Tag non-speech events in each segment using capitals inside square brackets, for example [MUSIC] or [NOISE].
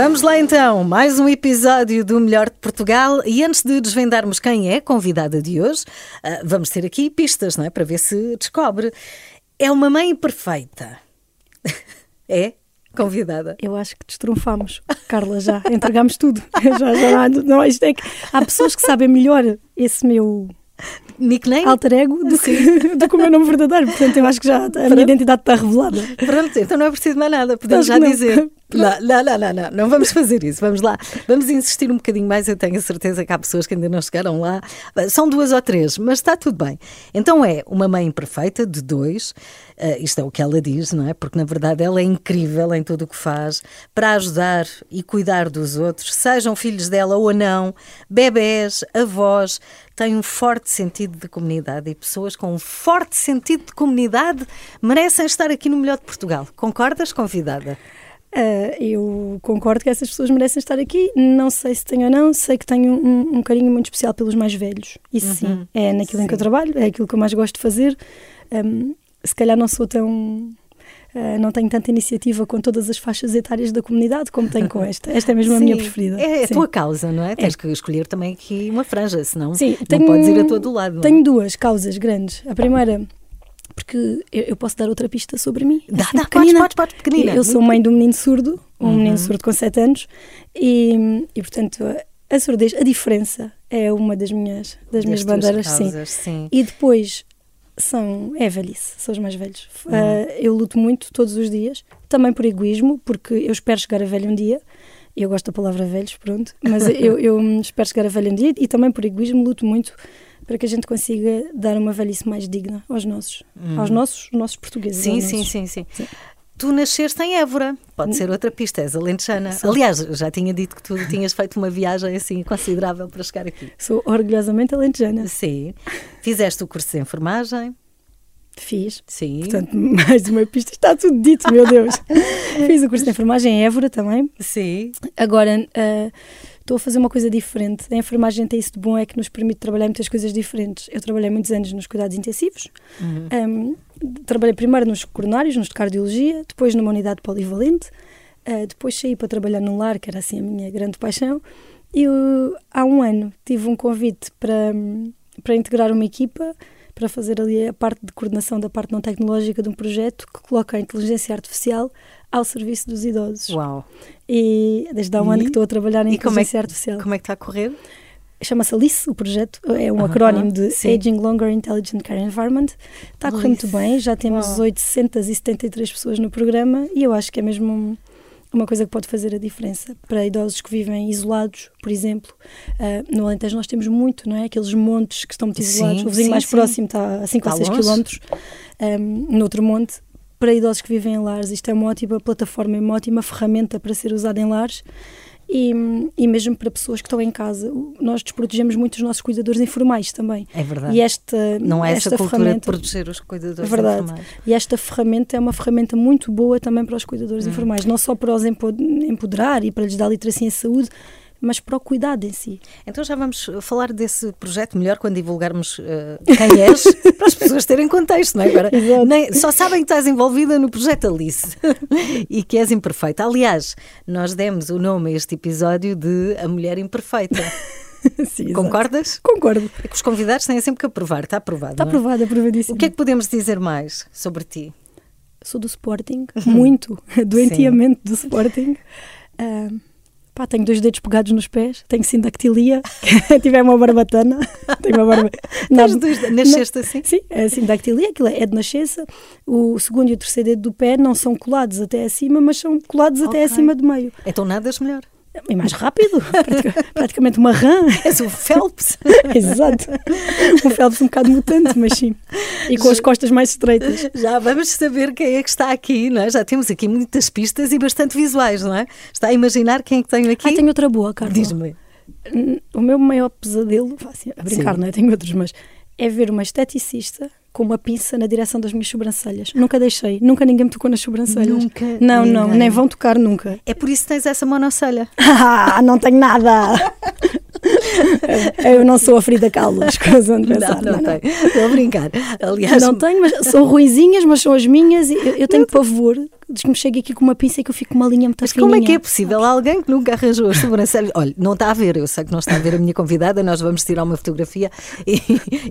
Vamos lá então, mais um episódio do Melhor de Portugal. E antes de desvendarmos quem é convidada de hoje, ah, vamos ter aqui pistas, não é? Para ver se descobre. É uma mãe perfeita. [LAUGHS] É? Convidada. Eu acho que destrunfamos, Carla, já [LAUGHS] entregámos tudo. [LAUGHS] Já, já, não, isto é que há pessoas que sabem melhor esse meu Nickname? alter ego do que, [LAUGHS] do que o meu nome verdadeiro. Portanto, eu acho que já a minha identidade está revelada. Pronto, então não é preciso mais nada, podemos já não. dizer. Não, não, não, não, não, não vamos fazer isso. Vamos lá, vamos insistir um bocadinho mais. Eu tenho a certeza que há pessoas que ainda não chegaram lá. São duas ou três, mas está tudo bem. Então é uma mãe imperfeita de dois, eh, isto é o que ela diz, não é? Porque na verdade ela é incrível em tudo o que faz para ajudar e cuidar dos outros, sejam filhos dela ou não, bebés, avós. Tem um forte sentido de comunidade e pessoas com um forte sentido de comunidade merecem estar aqui no Melhor de Portugal. Concordas, convidada? Ah, eu concordo que essas pessoas merecem estar aqui. Não sei se tenho ou não, sei que tenho um, um carinho muito especial pelos mais velhos. Isso sim, é naquilo em que eu trabalho, é aquilo que eu mais gosto de fazer. Ahm, se calhar não sou tão. ah, não tenho tanta iniciativa com todas as faixas etárias da comunidade como tenho com esta. Esta é mesmo a minha Sim, preferida. É a Sim. tua causa, não é? Tens que escolher também aqui uma franja, senão Sim, não tenho- podes ir a todo lado. é? Tenho duas causas grandes. A primeira, porque eu, posso dar outra pista sobre mim. Dá, Assim, dá, pequenina. podes, podes, podes, pequenina. Eu sou mãe de um menino surdo, um Uhum. menino surdo com 7 anos, e, e portanto a, a surdez, a diferença é uma das minhas, das minhas tuas bandeiras, sim. causas, sim. E depois são, é velhice, são os mais velhos. Uhum. Ah, eu luto muito todos os dias, também por egoísmo, porque eu espero chegar a velho um dia. Eu gosto da palavra velhos, pronto, mas [LAUGHS] eu, eu espero chegar a velho um dia e também por egoísmo luto muito para que a gente consiga dar uma velhice mais digna aos nossos, aos nossos, nossos portugueses. Sim, aos sim, nossos. sim, sim, Tu nasceste em Évora, pode ser outra pista, és alentejana. Sou. Aliás, já tinha dito que tu tinhas feito uma viagem assim considerável para chegar aqui. Sou orgulhosamente alentejana. Sim. Fizeste o curso de enfermagem, Fiz. sim. Portanto, mais uma pista. Está tudo dito, meu Deus. [LAUGHS] Fiz o curso de enfermagem em Évora também. sim. Agora, ah, estou a fazer uma coisa diferente. A enfermagem tem isso de bom, é que nos permite trabalhar muitas coisas diferentes. Eu trabalhei muitos anos nos cuidados intensivos. Uhum. Um, trabalhei primeiro nos coronários, nos de cardiologia, depois numa unidade polivalente. ah, depois saí para trabalhar num lar, que era assim a minha grande paixão. E eu, há um ano tive um convite para, para integrar uma equipa para fazer ali a parte de coordenação da parte não tecnológica de um projeto que coloca a inteligência artificial ao serviço dos idosos. Uau. E desde há um E? ano que estou a trabalhar em E como é, inteligência artificial. como é que está a correr? Chama-se ALICE, o projeto, é um Aham, acrónimo de sim. Aging Longer Intelligent Care Environment. Está a correr muito bem, já temos Uau. 873 pessoas no programa e eu acho que é mesmo uma coisa que pode fazer a diferença para idosos que vivem isolados, por exemplo. Ah, no Alentejo nós temos muito, não é? Aqueles montes que estão muito Sim, isolados. O vizinho sim, mais sim. próximo está a 5 ou Está 6 longe. quilómetros, um, noutro monte. Para idosos que vivem em lares, isto é uma ótima plataforma, é uma ótima ferramenta para ser usada em lares. E, e mesmo para pessoas que estão em casa, nós desprotegemos muito os nossos cuidadores informais também. É verdade. E esta, Não é essa esta cultura de ferramenta, proteger os cuidadores é verdade. informais. E esta ferramenta é uma ferramenta muito boa também para os cuidadores Hum. informais, não só para os empo- empoderar e para lhes dar literacia em saúde, mas para o cuidado em si. Então já vamos falar desse projeto melhor quando divulgarmos eh, quem és, [LAUGHS] para as pessoas terem contexto, não é? Agora, nem- só sabem que estás envolvida no projeto Alice [LAUGHS] e que és imperfeita. Aliás, nós demos o nome a este episódio de A Mulher Imperfeita. [LAUGHS] Sim. Concordas? Concordo. É que os convidados têm sempre que aprovar, está aprovado. Está é? aprovado, aprovadíssimo. O que é que podemos dizer mais sobre ti? Sou do Sporting, muito, doentiamente do Sporting. Ah, pá, tenho dois dedos pegados nos pés, tenho sindactilia, [LAUGHS] tiver uma barbatana, [LAUGHS] tenho uma barba... Tens dois- nasceste assim? Sim, é sindactilia, aquilo é de nascença. O segundo e o terceiro dedo do pé não são colados até acima, mas são colados até Ok. acima do meio. Então nadas melhor. E mais rápido, pratica- praticamente uma rã. És o Phelps. [LAUGHS] Exato. Um Phelps um bocado mutante, mas sim. E com as costas mais estreitas. Já vamos saber quem é que está aqui, não é? Já temos aqui muitas pistas e bastante visuais, não é? Está a imaginar quem é que tenho aqui? Ah, tenho outra boa, Carla. Diz-me. O meu maior pesadelo, assim, a brincar, Sim. não é? Tenho outros, mas é ver uma esteticista com uma pinça na direção das minhas sobrancelhas. Nunca deixei, nunca ninguém me tocou nas sobrancelhas. Nunca Não, não, ninguém. nem vão tocar nunca. É por isso que tens essa monocelha. [LAUGHS] Ah, não tenho nada! [LAUGHS] Eu não sou a Frida Kahlo, pensar. não, não, tem. Estou a brincar. Aliás, Não tenho, mas são ruinzinhas, mas são as minhas e eu, eu tenho pavor de que me chegue aqui com uma pinça e que eu fico com uma linha muito Mas como é que é fininha. possível alguém que nunca arranjou as sobrancelhas? Olha, não está a ver, eu sei que não está a ver a minha convidada, nós vamos tirar uma fotografia e,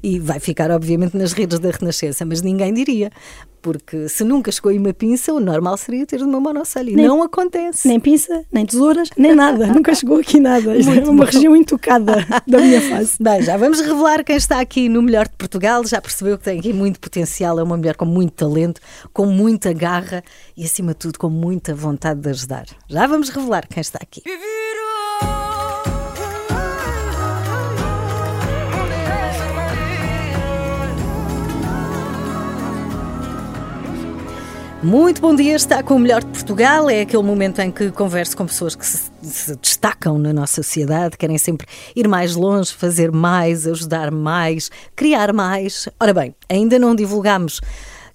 e vai ficar, obviamente, nas redes da Renascença, mas ninguém diria. Porque se nunca chegou aí uma pinça, o normal seria ter uma monocelha. E Nem- não acontece. Nem pinça, nem tesouras, nem nada. [LAUGHS] Nunca chegou aqui nada. Isto é uma bom. região intocada da minha face. [LAUGHS] Bem, já vamos revelar quem está aqui no Melhor de Portugal. Já percebeu que tem aqui muito potencial, é uma mulher com muito talento, com muita garra e, acima de tudo, com muita vontade de ajudar. Já vamos revelar quem está aqui. Muito bom dia, está com o Melhor de Portugal. É aquele momento em que converso com pessoas que se, se destacam na nossa sociedade, querem sempre ir mais longe, fazer mais, ajudar mais, criar mais. Ora bem, ainda não divulgamos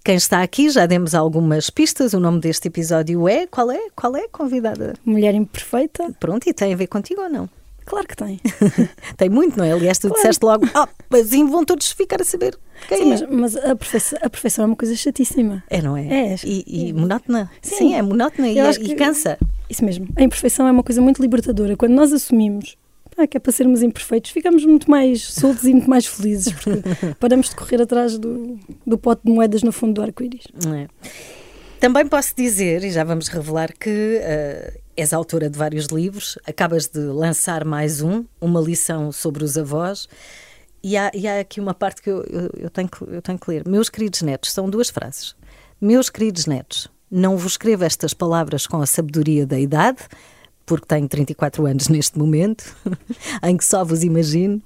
quem está aqui, já demos algumas pistas. O nome deste episódio é. Qual é? Qual é, convidada? Mulher imperfeita? Pronto, e tem a ver contigo ou não? Claro que tem. [LAUGHS] tem muito, não é? Aliás, tu Claro. disseste logo, ah, mas vão todos ficar a saber quem Sim, é. mas, mas a, perfeição, a perfeição é uma coisa chatíssima. É, não é? É. E, e monótona. Sim, Sim. é monótona e, acho e cansa. Isso mesmo. A imperfeição é uma coisa muito libertadora. Quando nós assumimos ah, que é para sermos imperfeitos, ficamos muito mais soltos e muito mais felizes, porque [LAUGHS] paramos de correr atrás do, do pote de moedas no fundo do arco-íris. É? Também posso dizer, e já vamos revelar, que eh, és autora de vários livros, acabas de lançar mais um, uma lição sobre os avós, e há, e há aqui uma parte que eu, eu, eu tenho que, eu tenho que ler. Meus queridos netos, são duas frases. Meus queridos netos, não vos escrevo estas palavras com a sabedoria da idade, porque tenho 34 anos neste momento, [LAUGHS] em que só vos imagino,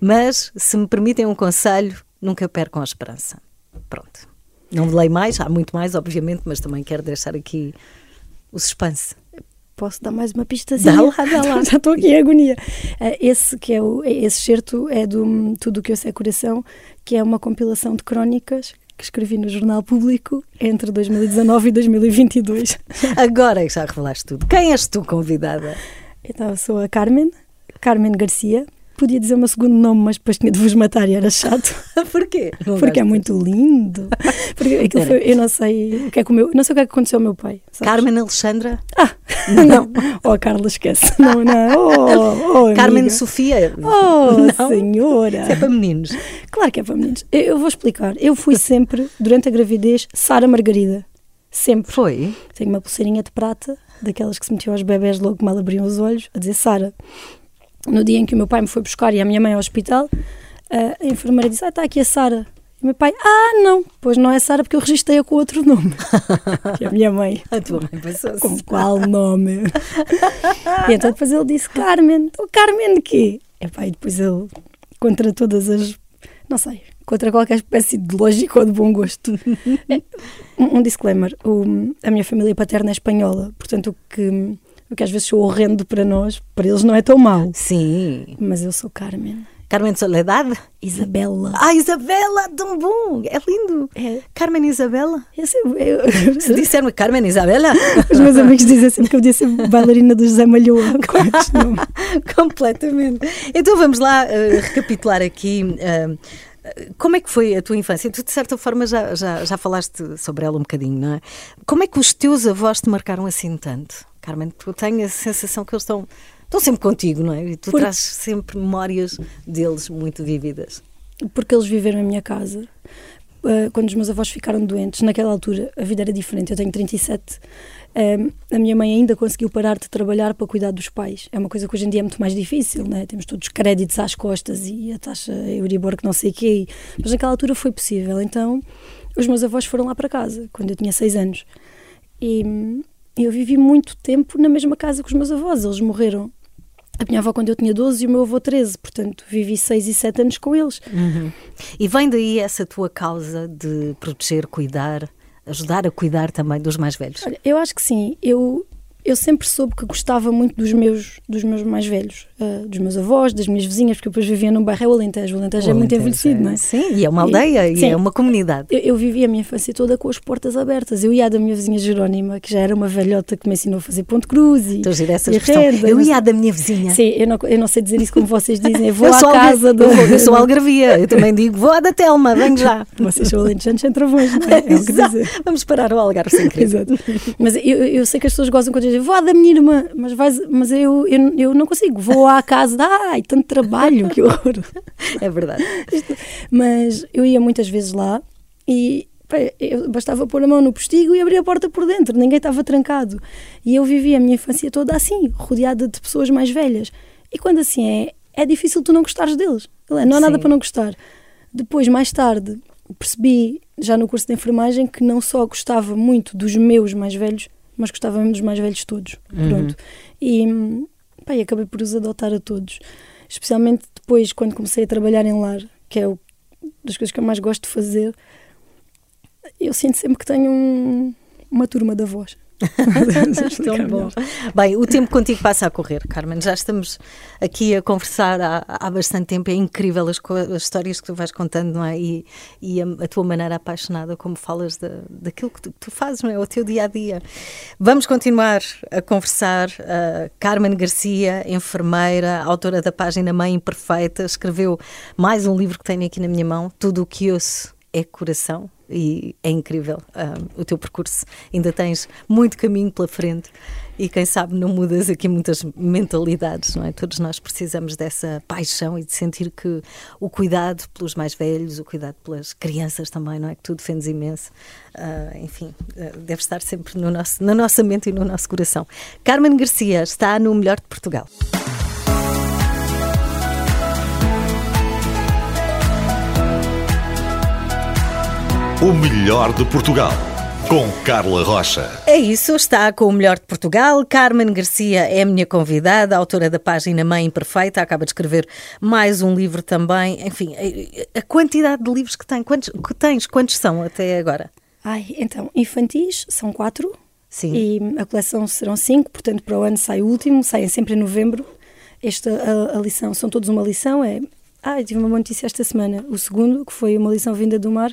mas se me permitem um conselho, nunca percam a esperança. Pronto. Não leio mais, há muito mais, obviamente, mas também quero deixar aqui o suspense. Posso dar mais uma pistazinha? Dá lá, dá [LAUGHS] lá. Já estou aqui em agonia. Eh, Esse que é o, esse certo é do Tudo o que eu sei é coração, que é uma compilação de crónicas que escrevi no Jornal Público entre 2019 e 2022. [LAUGHS] Agora é que já revelaste tudo. Quem és tu, convidada? Então, eu sou a Carmen, Carmen Garcia. Podia dizer o meu segundo nome, mas depois tinha de vos matar e era chato. [LAUGHS] Porquê? Não Porque é muito lindo. Porque foi, eu não sei o que é que o meu, não sei o que é que aconteceu ao meu pai. sabes? Carmen Alexandra? Ah, [LAUGHS] não. Oh, a Carla esquece. [LAUGHS] Não, não. Oh, oh, Carmen. Sofia? Oh, Não? senhora. Isso é para meninos. Claro que é para meninos. Eu, eu vou explicar. Eu fui sempre, durante a gravidez, Sara Margarida. Sempre. Foi? Tenho uma pulseirinha de prata, daquelas que se metiam aos bebés logo que mal abriam os olhos, a dizer Sara. No dia em que o meu pai me foi buscar e a minha mãe ao hospital, a enfermeira disse: Ah, está aqui a Sara. E o meu pai: Ah, não, pois não é Sara porque eu registrei-a com outro nome. [LAUGHS] e a minha mãe: A tua mãe passou-se. Com qual nome? e então depois ele disse: Carmen. O Carmen de quê? E pá, e depois ele, contra todas as. Não sei, contra qualquer espécie de lógica ou de bom gosto. [LAUGHS] um, um disclaimer: o- a minha família paterna é espanhola, portanto o que, o que às vezes sou horrendo para nós, para eles não é tão mau. Sim. Mas eu sou Carmen. Carmen Soledade? Isabela. Ah, Isabela, tão bom. É lindo. É. Carmen Isabela? Eu sei- eu- Se disseram Carmen Isabela? Os meus amigos dizem sempre que eu podia ser bailarina do José Malhoa. [LAUGHS] Completamente. Então vamos lá eh, recapitular aqui. eh, como é que foi a tua infância? Tu, de certa forma, já, já, já falaste sobre ela um bocadinho, não é? Como é que os teus avós te marcaram assim tanto? Carmen, tu tens a sensação que eles estão, estão sempre contigo, não é? E tu Por- trazes sempre memórias deles muito vívidas. porque eles viveram em minha casa. Uh, quando os meus avós ficaram doentes, naquela altura a vida era diferente. Eu tenho 37. Um, a minha mãe ainda conseguiu parar de trabalhar para cuidar dos pais. É uma coisa que hoje em dia é muito mais difícil, né? temos todos os créditos às costas e a taxa Euribor que não sei o quê. Mas naquela altura foi possível. Então os meus avós foram lá para casa, quando eu tinha 6 anos. E, eu vivi muito tempo na mesma casa com os meus avós. Eles morreram. A minha avó quando eu tinha 12 e o meu avô 13, portanto vivi 6 e 7 anos com eles. Uhum. E vem daí essa tua causa de proteger, cuidar, ajudar a cuidar também dos mais velhos? Olha, eu acho que sim. Eu, eu sempre soube que gostava muito dos meus, dos meus mais velhos, uh, dos meus avós, das minhas vizinhas, porque eu depois vivia num bairro, é o Alentejo. O Alentejo é muito envelhecido, não é? Sim, e é uma aldeia e, e é uma comunidade. Eu, eu vivi a minha infância toda com as portas abertas. Eu ia da minha vizinha Jerónima, que já era uma velhota que me ensinou a fazer ponto cruz e, Estou a essa expressão. Renda, eu ia da minha vizinha. Sim, eu não, eu não sei dizer isso como vocês dizem. Eu [LAUGHS] vou eu à casa do... Eu, eu sou algarvia, eu também digo, vou à da Telma, venho [LAUGHS] já. Vocês são alentejanos sem travões, não é? é Exato. Vamos parar o Algarve sem querer. Exato. Mas eu, eu sei que as pessoas gostam quando vou à da minha irmã mas, vais, mas eu, eu, eu não consigo. Vou à casa, ai, tanto trabalho, que horror. É verdade. mas eu ia muitas vezes lá e eu bastava pôr a mão no postigo e abrir a porta por dentro, ninguém estava trancado. E eu vivi a minha infância toda assim, rodeada de pessoas mais velhas. E quando assim é, é difícil tu não gostares deles. Não há nada Sim. para não gostar. Depois, mais tarde, percebi, já no curso de enfermagem, que não só gostava muito dos meus mais velhos, mas gostava mesmo dos mais velhos todos. Uhum. Pronto. E, pá, e acabei por os adotar a todos. Especialmente depois, quando comecei a trabalhar em lar, que é o, das coisas que eu mais gosto de fazer, eu sinto sempre que tenho um, uma turma de avós. [LAUGHS] Tão bom. Bem, o tempo contigo passa a correr, Carmen. Já estamos aqui a conversar há, há bastante tempo. É incrível as, as, histórias que tu vais contando, não é? E, e a, a, tua maneira apaixonada, como falas de, daquilo que tu, tu, fazes, não é? O teu dia a dia. Vamos continuar a conversar. Uh, Carmen Garcia, enfermeira, autora da página Mãe Imperfeita, escreveu mais um livro que tenho aqui na minha mão, Tudo o que ouço é coração e é incrível uh, o teu percurso. Ainda tens muito caminho pela frente e quem sabe não mudas aqui muitas mentalidades, não é? Todos nós precisamos dessa paixão e de sentir que o cuidado pelos mais velhos, o cuidado pelas crianças também, não é? Que tu defendes imenso. Uh, enfim, uh, deve estar sempre no nosso, na nossa mente e no nosso coração. Carmen Garcia está no Melhor de Portugal. O melhor de Portugal. Com Carla Rocha. É isso, está com o melhor de Portugal. Carmen Garcia é a minha convidada, autora da página Mãe Imperfeita, acaba de escrever mais um livro também. Enfim, a quantidade de livros que, tem, quantos, que tens, quantos são até agora? Ai, então, infantis são quatro. Sim. E a coleção serão cinco, portanto, para o ano sai o último, saem sempre em novembro. Esta a, a lição, são todos uma lição, é ah, tive uma boa notícia esta semana. O segundo, que foi uma lição vinda do mar,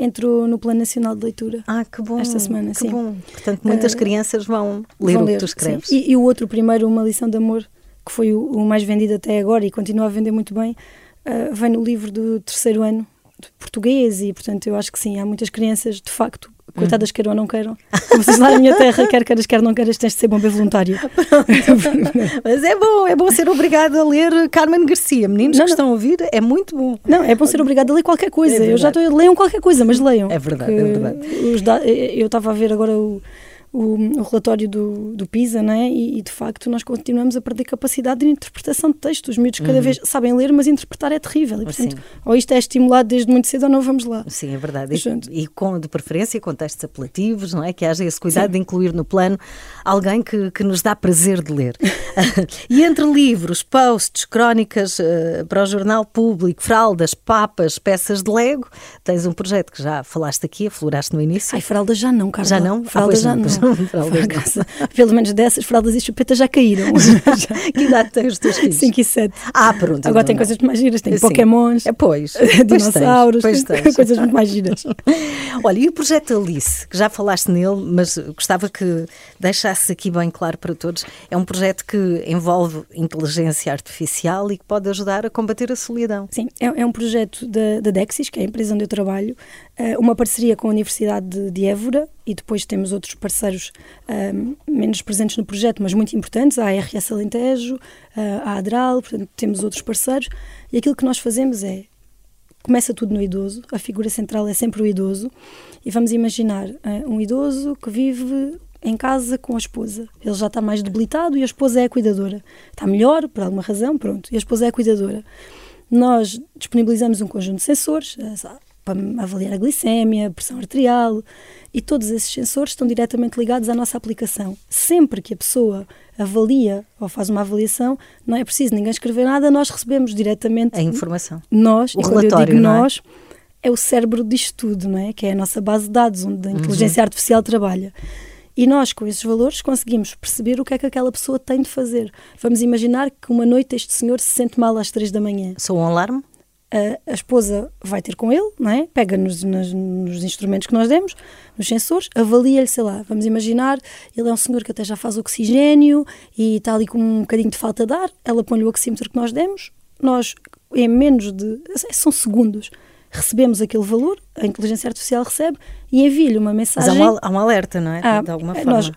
entrou no Plano Nacional de Leitura. Ah, que bom. Esta semana, que sim. bom. Portanto, muitas uh, crianças vão ler vão o que tu escreves. E, e, o outro, primeiro, Uma Lição de Amor, que foi o, o, mais vendido até agora e continua a vender muito bem, uh, vem no livro do terceiro ano de português e, portanto, eu acho que sim, há muitas crianças, de facto, [LAUGHS] coitadas queiram ou não queiram. Como se lá na minha terra, quer queiras, quer não queiras, tens de ser bom bem voluntário. [LAUGHS] Mas é bom, é bom ser obrigado a ler Carmen Garcia. Meninos não, que não. estão a ouvir, é muito bom. Não, é bom ser obrigado a ler qualquer coisa. É eu já estou, leiam qualquer coisa, mas leiam. É verdade, é verdade. eu estava a ver agora o o, o relatório do, do PISA, né? E, e, de facto nós continuamos a perder capacidade de interpretação de texto. Os miúdos cada uhum. vez sabem ler, mas interpretar é terrível. E, portanto, ou isto é estimulado desde muito cedo ou não vamos lá. Sim, é verdade. E, e, com, de preferência com textos apelativos, não é? Que haja esse cuidado Sim. de incluir no plano alguém que, que nos dá prazer de ler. [LAUGHS] e entre livros, posts, crónicas uh, para o jornal público, fraldas, papas, peças de Lego, tens um projeto que já falaste aqui, afloraste no início. Ai, fraldas já não, Carla. Já não? Fraldas ah, já não. Não fraldas. Pelo menos dessas fraldas e chupetas já caíram. [LAUGHS] que idade têm os teus filhos? 5 e 7. Ah, pronto. Agora tem coisas mais giras, tem pokémons, é, pois, [LAUGHS] dinossauros, pois tens, coisas muito mais giras. [LAUGHS] Olha, e o projeto Alice, que já falaste nele, mas gostava que deixasses aqui bem claro para todos, é um projeto que envolve inteligência artificial e que pode ajudar a combater a solidão. Sim, é, é um projeto da, da Dexis, que é a empresa onde eu trabalho, eh, uma parceria com a Universidade de, de Évora e depois temos outros parceiros um, menos presentes no projeto, mas muito importantes, a ARS Alentejo, a Adral, portanto temos outros parceiros, e aquilo que nós fazemos é, começa tudo no idoso, a figura central é sempre o idoso, e vamos imaginar uh, um idoso que vive em casa com a esposa. Ele já está mais debilitado e a esposa é a cuidadora. Está melhor, por alguma razão, pronto, e a esposa é a cuidadora. Nós disponibilizamos um conjunto de sensores, para avaliar a glicémia, a pressão arterial e todos esses sensores estão diretamente ligados à nossa aplicação. Sempre que a pessoa avalia ou faz uma avaliação, não é preciso ninguém escrever nada, nós recebemos diretamente A informação. nós, O e quando eu relatório, digo não é? nós, é? o cérebro disto tudo, não é? Que é a nossa base de dados onde a Uhum. inteligência artificial trabalha. E nós, com esses valores, conseguimos perceber o que é que aquela pessoa tem de fazer. Vamos imaginar que uma noite este senhor se sente mal às três da manhã. Sou um alarme? A, esposa vai ter com ele, não é? Pega nos, nas- nos instrumentos que nós demos, nos sensores, avalia-lhe, sei lá, vamos imaginar, ele é um senhor que até já faz oxigênio e está ali com um bocadinho de falta de ar, ela põe-lhe o oxímetro que nós demos, nós, em menos de, são segundos, recebemos aquele valor, a inteligência artificial recebe e envia-lhe uma Mas há mensagem. um, al- há um alerta, não é? Ah, de alguma forma. nós-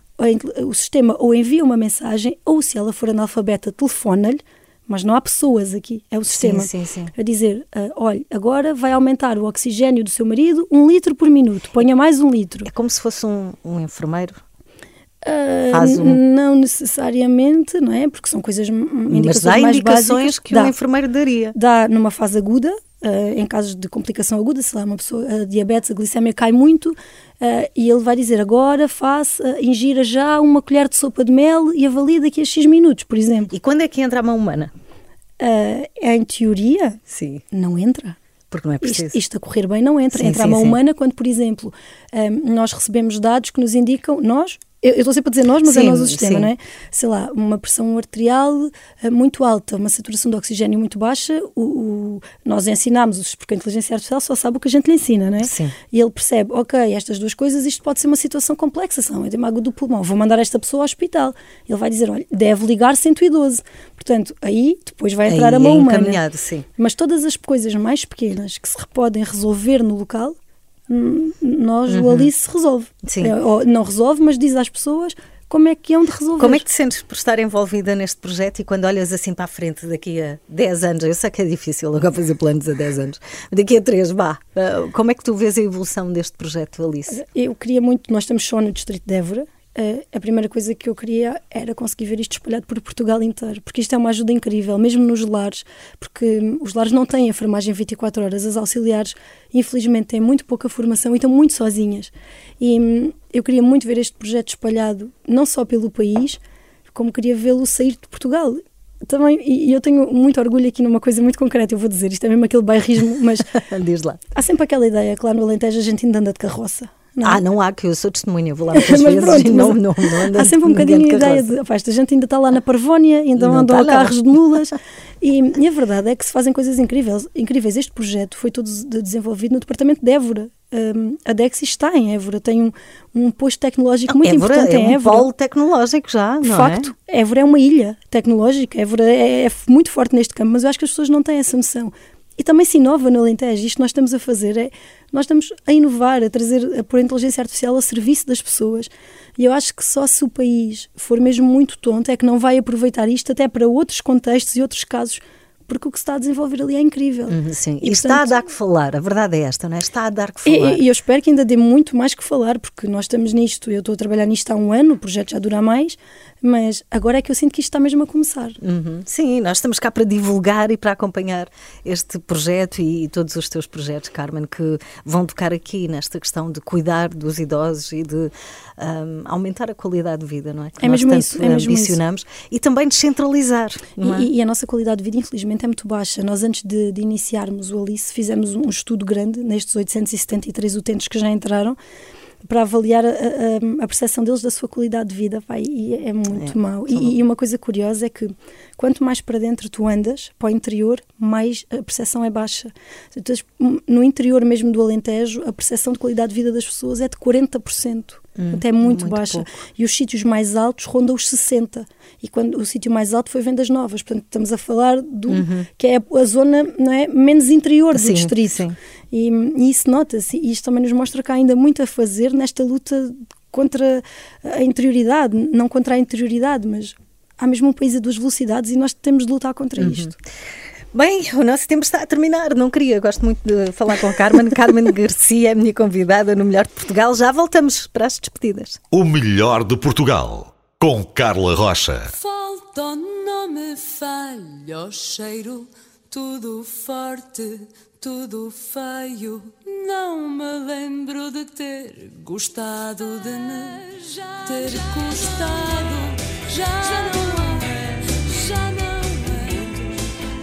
o sistema ou envia uma mensagem, ou se ela for analfabeta, telefona-lhe, mas não há pessoas aqui, é o sistema. sim, sim. A dizer: ah, olha, agora vai aumentar o oxigênio do seu marido um litro por minuto, ponha mais um litro. É como se fosse um, um enfermeiro. Ah, Faz um- Não necessariamente, não é? Porque são coisas, hum, Mas indicações dá mais indicações que dá, um enfermeiro daria. dá numa fase aguda, ah, em casos de complicação aguda, sei lá, uma pessoa, a diabetes, a glicemia cai muito, ah, e ele vai dizer agora faça, ingira já uma colher de sopa de mel e avalie daqui a X minutos, por exemplo. E quando é que entra a mão humana? Em teoria, Sim. não entra. Porque não é preciso. Isto, isto a correr bem não entra. Sim, entra a sim, mão sim. humana quando, por exemplo, hum, nós recebemos dados que nos indicam, nós, eu estou sempre a dizer nós, mas é Sim, nós o sistema, sim. não é? Sei lá, uma pressão arterial eh, muito alta, uma saturação de oxigênio muito baixa, o, o- nós ensinamos, porque a inteligência artificial só sabe o que a gente lhe ensina, não é? Sim. E ele percebe, ok, estas duas coisas, isto pode ser uma situação complexa, são edema do pulmão, vou mandar esta pessoa ao hospital. Ele vai dizer, olha, deve ligar 112. Portanto, aí depois vai entrar Aí a mão é humana. sim. Mas todas as coisas mais pequenas que se podem resolver no local, nós, o Alice, resolve. Uhum. Sim. É, ou não resolve, mas diz às pessoas como é que hão de resolver. Como é que te sentes por estar envolvida neste projeto e quando olhas assim para a frente daqui a 10 anos, eu sei que é difícil agora fazer planos a 10 anos, daqui a 3, vá, ah, como é que tu vês a evolução deste projeto, Alice? Eu queria muito, nós estamos só no distrito de Évora, eh, a primeira coisa que eu queria era conseguir ver isto espalhado por Portugal inteiro, porque isto é uma ajuda incrível, mesmo nos lares, porque hum, os lares não têm enfermagem 24 horas, as auxiliares, infelizmente, têm muito pouca formação e estão muito sozinhas. E hum, eu queria muito ver este projeto espalhado, não só pelo país, como queria vê-lo sair de Portugal. Também, e e eu tenho muito orgulho aqui numa coisa muito concreta, eu vou dizer, isto é mesmo aquele bairrismo, mas [LAUGHS] Diz lá. há sempre aquela ideia que lá no Alentejo a gente ainda anda de carroça. Não é? Ah, não há, que eu sou testemunha, vou lá [LAUGHS] muitas vezes pronto, não, não, não Há sempre um bocadinho a de ideia de "Pá, esta gente ainda está lá na Parvónia, ainda Não andam está, a não. carros de mulas. [LAUGHS] E, e a verdade é que se fazem coisas incríveis. incríveis. Este projeto foi todo de- desenvolvido no departamento de Évora. Um, a Dexis está em Évora, tem um, um posto tecnológico muito Évora importante é em um Évora. polo tecnológico já, De não facto, Évora é uma ilha tecnológica, Évora é, é muito forte neste campo, mas eu acho que as pessoas não têm essa noção. E também se inova no Alentejo. Isto que nós estamos a fazer é. Nós estamos a inovar, a trazer, a pôr a inteligência artificial a serviço das pessoas. E eu acho que só se o país for mesmo muito tonto é que não vai aproveitar isto até para outros contextos e outros casos, porque o que se está a desenvolver ali é incrível. Uhum, Sim, E, e está a portanto, dar que falar, a verdade é esta, não é? Está a dar que E, falar. e eu espero que ainda dê muito mais que falar, porque nós estamos nisto, eu estou a trabalhar nisto há um ano, o projeto já dura mais, mas agora é que eu sinto que isto está mesmo a começar. Uhum. Sim, nós estamos cá para divulgar e para acompanhar este projeto e, todos os teus projetos, Carmen, que vão tocar aqui nesta questão de cuidar dos idosos e de ahm, aumentar a qualidade de vida, não é? Que É nós mesmo isso, é mesmo ambicionamos e também descentralizar, é? E, e a nossa qualidade de vida, infelizmente, é muito baixa. Nós, antes de, de iniciarmos o Alice, fizemos um estudo grande nestes 873 utentes que já entraram para avaliar a, a, a percepção deles da sua qualidade de vida. Vai, e é muito É, mau. E, e uma coisa curiosa é que quanto mais para dentro tu andas, para o interior, mais a percepção é baixa. Então, no interior mesmo do Alentejo, a percepção de qualidade de vida das pessoas é de 40%. Portanto, é muito, muito baixa. pouco. E os sítios mais altos rondam os 60. E quando o sítio mais alto foi Vendas Novas. Portanto, estamos a falar do que é a zona não é, menos interior do Sim, distrito. sim. E, e isso nota-se. E isto também nos mostra que há ainda muito a fazer nesta luta contra a interioridade. Não contra a interioridade, mas há mesmo um país a duas velocidades e nós temos de lutar contra Uhum. isto. Bem, o nosso tempo está a terminar. Não queria, gosto muito de falar com a Carmen. [LAUGHS] Carmen Garcia é a minha convidada no Melhor de Portugal. Já voltamos para as despedidas. O melhor de Portugal. Com Carla Rocha. Falta não me falha o cheiro, tudo forte, tudo feio, Não me lembro de ter gostado de me ter. Já não és, já não.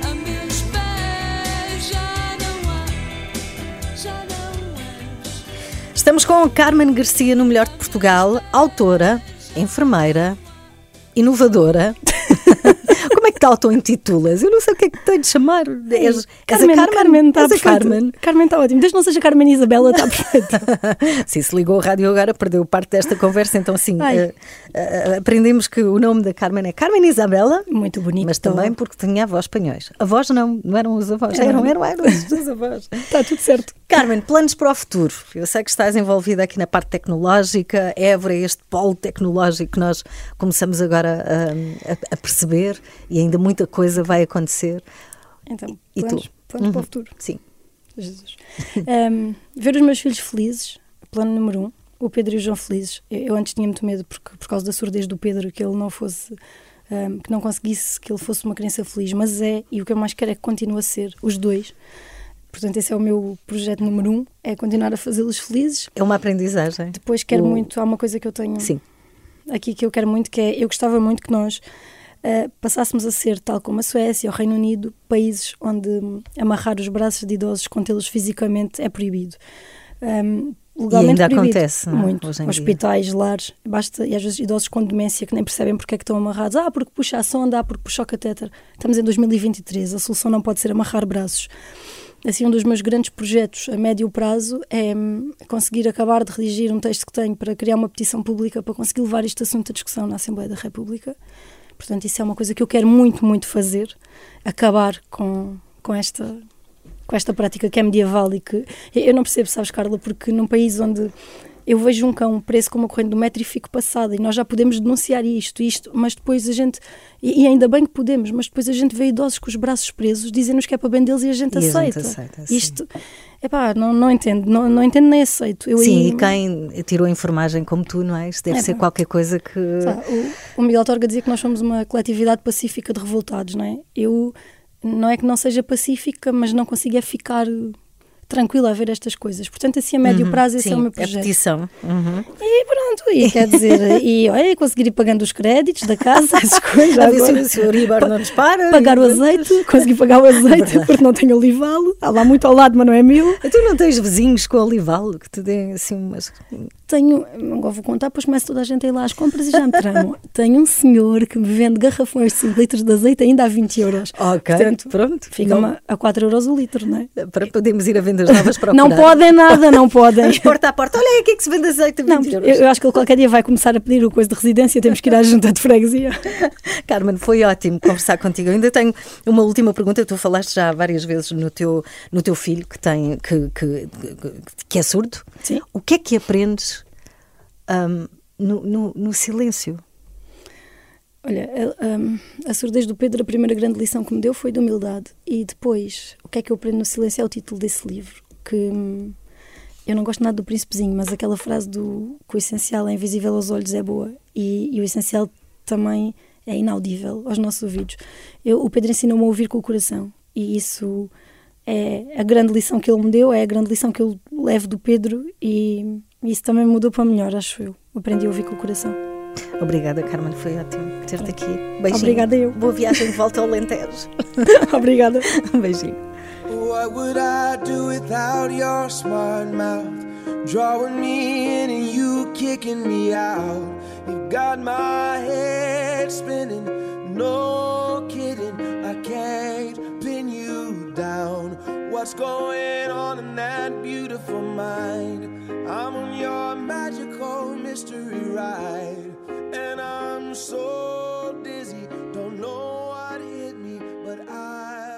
A meus pés já não há, já não. Estamos com Carmen Garcia no Melhor de Portugal, autora, enfermeira, inovadora. Te auto-intitulas? Eu não sei o que é que tenho de chamar. És, és Carmen, a Carmen, Carmen está és a perfeito. Carmen. Carmen está ótimo. Desde que não seja Carmen Isabela, está perfeito. [LAUGHS] Sim, se ligou o rádio agora, perdeu parte desta conversa, então sim, Ai. eh, eh, aprendemos que o nome da Carmen é Carmen Isabela, Muito bonito. mas também porque tinha avós espanhóis. Avós não, não eram os avós, eram, eram, eram os avós. Está [LAUGHS] tudo certo. Carmen, planos para o futuro. Eu sei que estás envolvida aqui na parte tecnológica, Évora é este polo tecnológico que nós começamos agora a, a- a perceber e ainda muita coisa vai acontecer. Então, E planos, tu? planos para Uhum. o futuro. Sim. Jesus. [LAUGHS] Um, ver os meus filhos felizes, plano número um. O Pedro e o João felizes. Eu, eu antes tinha muito medo porque, por causa da surdez do Pedro que ele não fosse, um, que não conseguisse que ele fosse uma criança feliz, mas é, e o que eu mais quero é que continue a ser, os dois. Portanto, esse é o meu projeto número um, é continuar a fazê-los felizes. É uma aprendizagem. Depois quero O- muito, há uma coisa que eu tenho Sim. aqui que eu quero muito, que é, eu gostava muito que nós eh, passássemos a ser, tal como a Suécia ou o Reino Unido, países onde hum, amarrar os braços de idosos, contê-los fisicamente, é proibido. Um, legalmente ainda proibido. acontece, é? Muito. Hoje em dia. Hospitais, lares, basta, e às vezes idosos com demência que nem percebem porque é que estão amarrados. Ah, porque puxa a sonda, ah, porque puxa o catéter. Estamos em 2023, a solução não pode ser amarrar braços. Assim, um dos meus grandes projetos a médio prazo é hum, conseguir acabar de redigir um texto que tenho para criar uma petição pública para conseguir levar este assunto à discussão na Assembleia da República. Portanto, isso é uma coisa que eu quero muito, muito fazer, acabar com, com esta com esta prática que é medieval e que eu não percebo, sabes, Carla, porque num país onde eu vejo um cão preso com uma corrente do metro e fico passada e nós já podemos denunciar isto, isto, mas depois a gente, e ainda bem que podemos, mas depois a gente vê idosos com os braços presos, dizem-nos que é para bem deles e a gente E a gente aceita. aceita, sim. isto, epá, não, não entendo, não, não entendo nem aceito. Eu Sim, aí- e quem tirou a enfermagem como tu, não é? Isto deve É, ser pá. qualquer coisa que. Sabe, o, o Miguel Torga dizia que nós somos uma coletividade pacífica de revoltados, não é? Eu não é que não seja pacífica, mas não consigo é ficar tranquila a ver estas coisas. Portanto, assim, a médio prazo, esse Sim, é o meu é projeto. petição. Uhum. E pronto, e quer dizer, [LAUGHS] e olha, conseguir ir pagando os créditos da casa, essas [LAUGHS] coisas. A ver se agora. o- se o Euribor não nos para. [LAUGHS] Pagar o azeite, conseguir pagar o azeite porque não tenho olivalo. Há lá muito ao lado, mas não é meu. Tu não tens vizinhos com olival que te deem assim umas. Tenho, agora vou contar, depois começa toda a gente a ir lá às compras e já me tramam. [LAUGHS] Tenho um senhor que me vende garrafões de 5 litros de azeite ainda a 20 euros. Ok, Portanto, pronto. Fica Não- a 4 euros o litro, não é? Para podermos ir a vendas novas para Não podem nada, não podem. Porta a porta, olha aqui que se vende azeite a 20 Não, euros. eu, eu acho que ele qualquer dia vai começar a pedir o coisa de residência, temos que ir à junta de freguesia. [LAUGHS] Carmen, foi ótimo conversar contigo. Eu ainda tenho uma última pergunta. Tu falaste já várias vezes no teu, no teu filho que, tem, que, que, que- que é surdo. Sim. O que é que aprendes hum, no, no, no silêncio? Olha, a, um, a surdez do Pedro, a primeira grande lição que me deu foi de humildade. E depois, o que é que eu aprendo no silêncio é o título desse livro. Que hum, eu não gosto nada do príncipezinho, mas aquela frase do que o essencial é invisível aos olhos é boa. E, e o essencial também é inaudível aos nossos ouvidos. Eu, o Pedro ensinou-me a ouvir com o coração. E isso é a grande lição que ele me deu, é a grande lição que eu levo do Pedro. E isso também mudou para melhor, acho eu. Aprendi a ouvir com o coração. Obrigada, Carmen. Foi ótimo ter-te aqui. Beijinho. Obrigada eu. Boa viagem de volta ao Alentejo. [LAUGHS] Obrigada. Um [LAUGHS] beijinho. What would I do without your smart mouth? Drawing me in and you kicking me out. You got my head spinning, no kidding. I can't. what's going on in that beautiful mind. I'm on your magical mystery ride, and I'm so dizzy, don't know what hit me, but I.